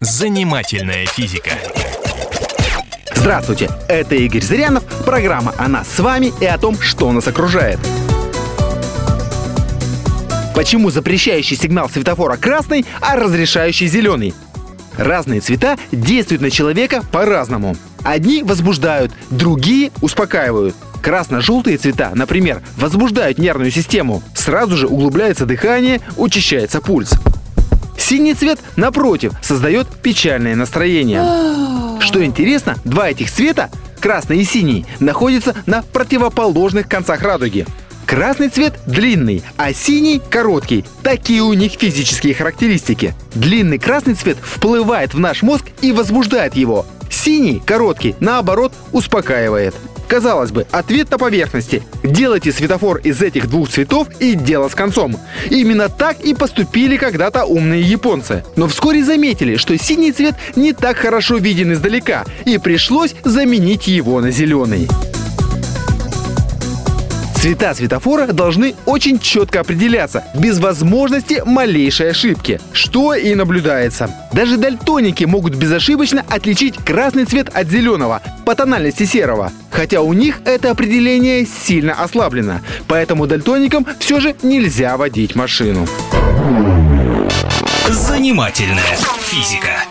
Занимательная физика. Здравствуйте, это Игорь Зырянов, программа о нас с вами и о том, что нас окружает. Почему запрещающий сигнал светофора красный, а разрешающий зеленый? Разные цвета действуют на человека по-разному. Одни возбуждают, другие успокаивают. Красно-желтые цвета, например, возбуждают нервную систему. Сразу же углубляется дыхание, учащается пульс. Синий цвет, напротив, создает печальное настроение. Что интересно, два этих цвета, красный и синий, находятся на противоположных концах радуги. Красный цвет длинный, а синий короткий. Такие у них физические характеристики. Длинный красный цвет вплывает в наш мозг и возбуждает его. Синий, короткий, наоборот, успокаивает. Казалось бы, ответ на поверхности. Делайте светофор из этих двух цветов и дело с концом. Именно так и поступили когда-то умные японцы. Но вскоре заметили, что синий цвет не так хорошо виден издалека, и пришлось заменить его на зеленый. Цвета светофора должны очень четко определяться, без возможности малейшей ошибки, что и наблюдается. Даже дальтоники могут безошибочно отличить красный цвет от зеленого по тональности серого, хотя у них это определение сильно ослаблено, поэтому дальтоникам все же нельзя водить машину. Занимательная физика.